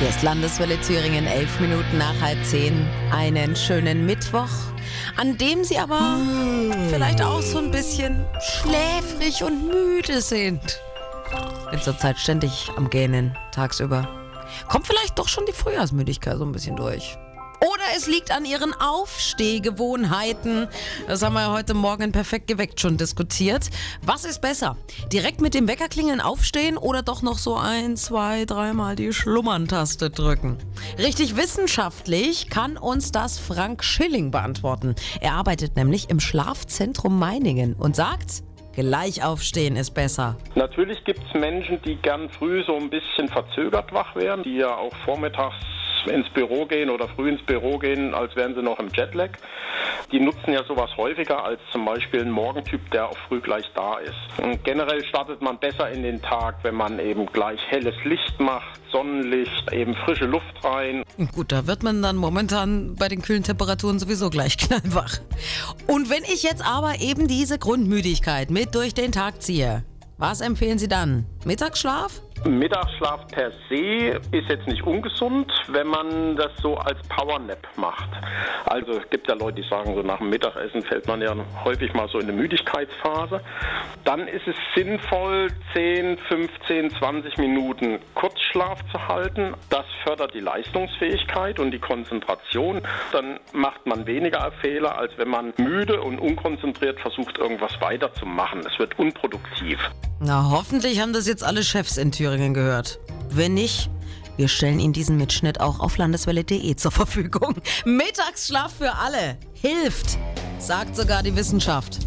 Hier ist Landeswelle Thüringen, elf Minuten nach halb zehn. Einen schönen Mittwoch, an dem Sie aber vielleicht auch so ein bisschen schläfrig und müde sind. Bin zurzeit ständig am Gähnen, tagsüber. Kommt vielleicht doch schon die Frühjahrsmüdigkeit so ein bisschen durch. Oder es liegt an ihren Aufstehgewohnheiten. Das haben wir heute Morgen perfekt geweckt schon diskutiert. Was ist besser? Direkt mit dem Weckerklingeln aufstehen oder doch noch so ein, zwei, dreimal die Schlummern-Taste drücken? Richtig wissenschaftlich kann uns das Frank Schilling beantworten. Er arbeitet nämlich im Schlafzentrum Meiningen und sagt, Gleich aufstehen ist besser. Natürlich gibt es Menschen, die gern früh so ein bisschen verzögert wach werden, die ja auch vormittags ins Büro gehen oder früh ins Büro gehen, als wären sie noch im Jetlag. Die nutzen ja sowas häufiger als zum Beispiel ein Morgentyp, der auch früh gleich da ist. Und generell startet man besser in den Tag, wenn man eben gleich helles Licht macht, Sonnenlicht, eben frische Luft rein. Gut, da wird man dann momentan bei den kühlen Temperaturen sowieso gleich knallwach. Und wenn ich jetzt aber eben diese Grundmüdigkeit mit durch den Tag ziehe, was empfehlen Sie dann? Mittagsschlaf? Mittagsschlaf per se ist jetzt nicht ungesund, wenn man das so als Powernap macht. Also es gibt ja Leute, die sagen, so nach dem Mittagessen fällt man ja häufig mal so in eine Müdigkeitsphase. Dann ist es sinnvoll, 10, 15, 20 Minuten Kurzschlaf zu halten. Das fördert die Leistungsfähigkeit und die Konzentration. Dann macht man weniger Fehler, als wenn man müde und unkonzentriert versucht, irgendwas weiterzumachen. Es wird unproduktiv. Na, hoffentlich haben das jetzt alle Chefs in Thüringen gehört. Wenn nicht, wir stellen Ihnen diesen Mitschnitt auch auf landeswelle.de zur Verfügung. Mittagsschlaf für alle. Hilft, sagt sogar die Wissenschaft.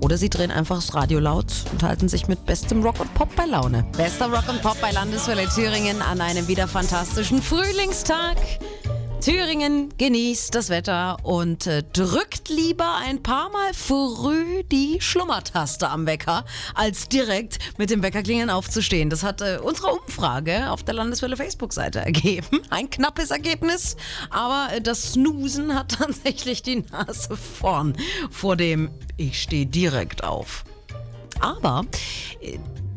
Oder Sie drehen einfach das Radio laut und halten sich mit bestem Rock und Pop bei Laune. Bester Rock und Pop bei Landeswelle Thüringen an einem wieder fantastischen Frühlingstag. Thüringen genießt das Wetter und äh, drückt lieber ein paar Mal früh die Schlummertaste am Wecker, als direkt mit dem Weckerklingeln aufzustehen. Das hat äh, unsere Umfrage auf der Landeswelle Facebook-Seite ergeben. Ein knappes Ergebnis, aber äh, das Snoosen hat tatsächlich die Nase vorn vor dem Ich stehe direkt auf. Aber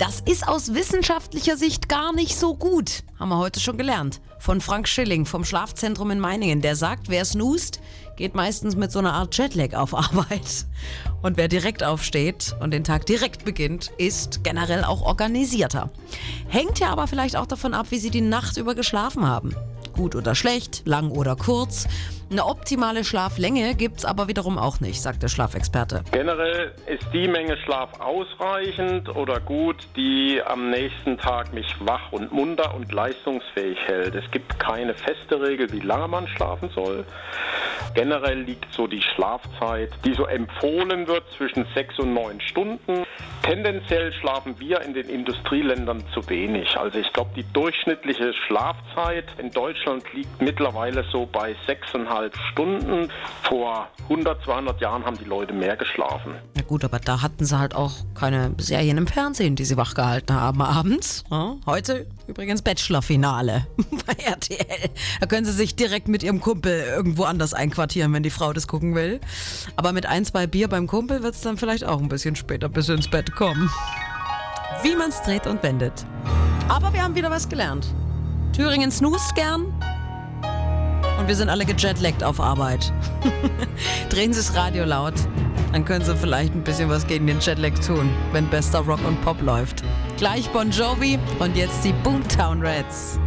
das ist aus wissenschaftlicher Sicht gar nicht so gut, haben wir heute schon gelernt. Von Frank Schilling vom Schlafzentrum in Meiningen. Der sagt, wer snoost, geht meistens mit so einer Art Jetlag auf Arbeit. Und wer direkt aufsteht und den Tag direkt beginnt, ist generell auch organisierter. Hängt ja aber vielleicht auch davon ab, wie sie die Nacht über geschlafen haben. Gut oder schlecht, lang oder kurz. Eine optimale Schlaflänge gibt es aber wiederum auch nicht, sagt der Schlafexperte. Generell ist die Menge Schlaf ausreichend oder gut, die am nächsten Tag mich wach und munter und leistungsfähig hält. Es gibt keine feste Regel, wie lange man schlafen soll. Generell liegt so die Schlafzeit, die so empfohlen wird, zwischen sechs und neun Stunden. Tendenziell schlafen wir in den Industrieländern zu wenig. Also ich glaube, die durchschnittliche Schlafzeit in Deutschland liegt mittlerweile so bei sechseinhalb Stunden. Vor 100, 200 Jahren haben die Leute mehr geschlafen. Na gut, aber da hatten sie halt auch keine Serien im Fernsehen, die sie wachgehalten haben abends. Heute übrigens Bachelor-Finale bei RTL. Da können sie sich direkt mit ihrem Kumpel irgendwo anders einquartieren, wenn die Frau das gucken will. Aber mit ein, zwei Bier beim Kumpel wird es dann vielleicht auch ein bisschen später bis ins Bett kommen. Wie man es dreht und wendet. Aber wir haben wieder was gelernt. Thüringen snoost gern. Und wir sind alle gejetlaggt auf Arbeit. Drehen Sie das Radio laut. Dann können Sie vielleicht ein bisschen was gegen den Jetlag tun, wenn bester Rock und Pop läuft. Gleich Bon Jovi und jetzt die Boomtown Reds.